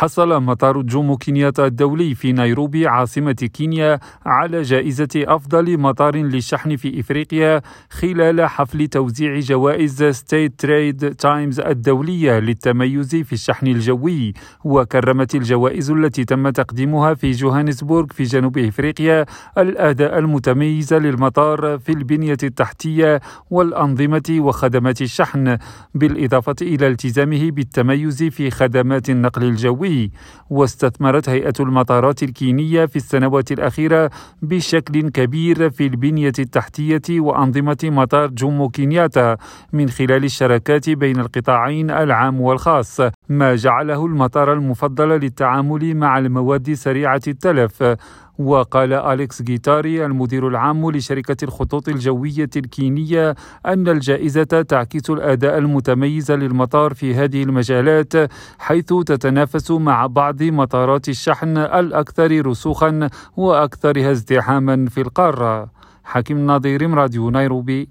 حصل مطار جومو كينياتا الدولي في نيروبي عاصمة كينيا على جائزة أفضل مطار للشحن في إفريقيا خلال حفل توزيع جوائز STAT Trade Times الدولية للتميز في الشحن الجوي وكرمت الجوائز التي تم تقديمها في جوهانسبورغ في جنوب إفريقيا الأداء المتميز للمطار في البنية التحتية والأنظمة وخدمات الشحن بالإضافة إلى التزامه بالتميز في خدمات النقل الجوي. واستثمرت هيئة المطارات الكينية في السنوات الأخيرة بشكل كبير في البنية التحتية وأنظمة مطار جومو كينياتا من خلال الشراكات بين القطاعين العام والخاص ما جعله المطار المفضل للتعامل مع المواد سريعة التلف. وقال أليكس جيتاري المدير العام لشركة الخطوط الجوية الكينية أن الجائزة تعكس الأداء المتميز للمطار في هذه المجالات حيث تتنافس مع بعض مطارات الشحن الأكثر رسوخا وأكثرها ازدحاما في القارة. حكيم ناظر راديو نيروبي.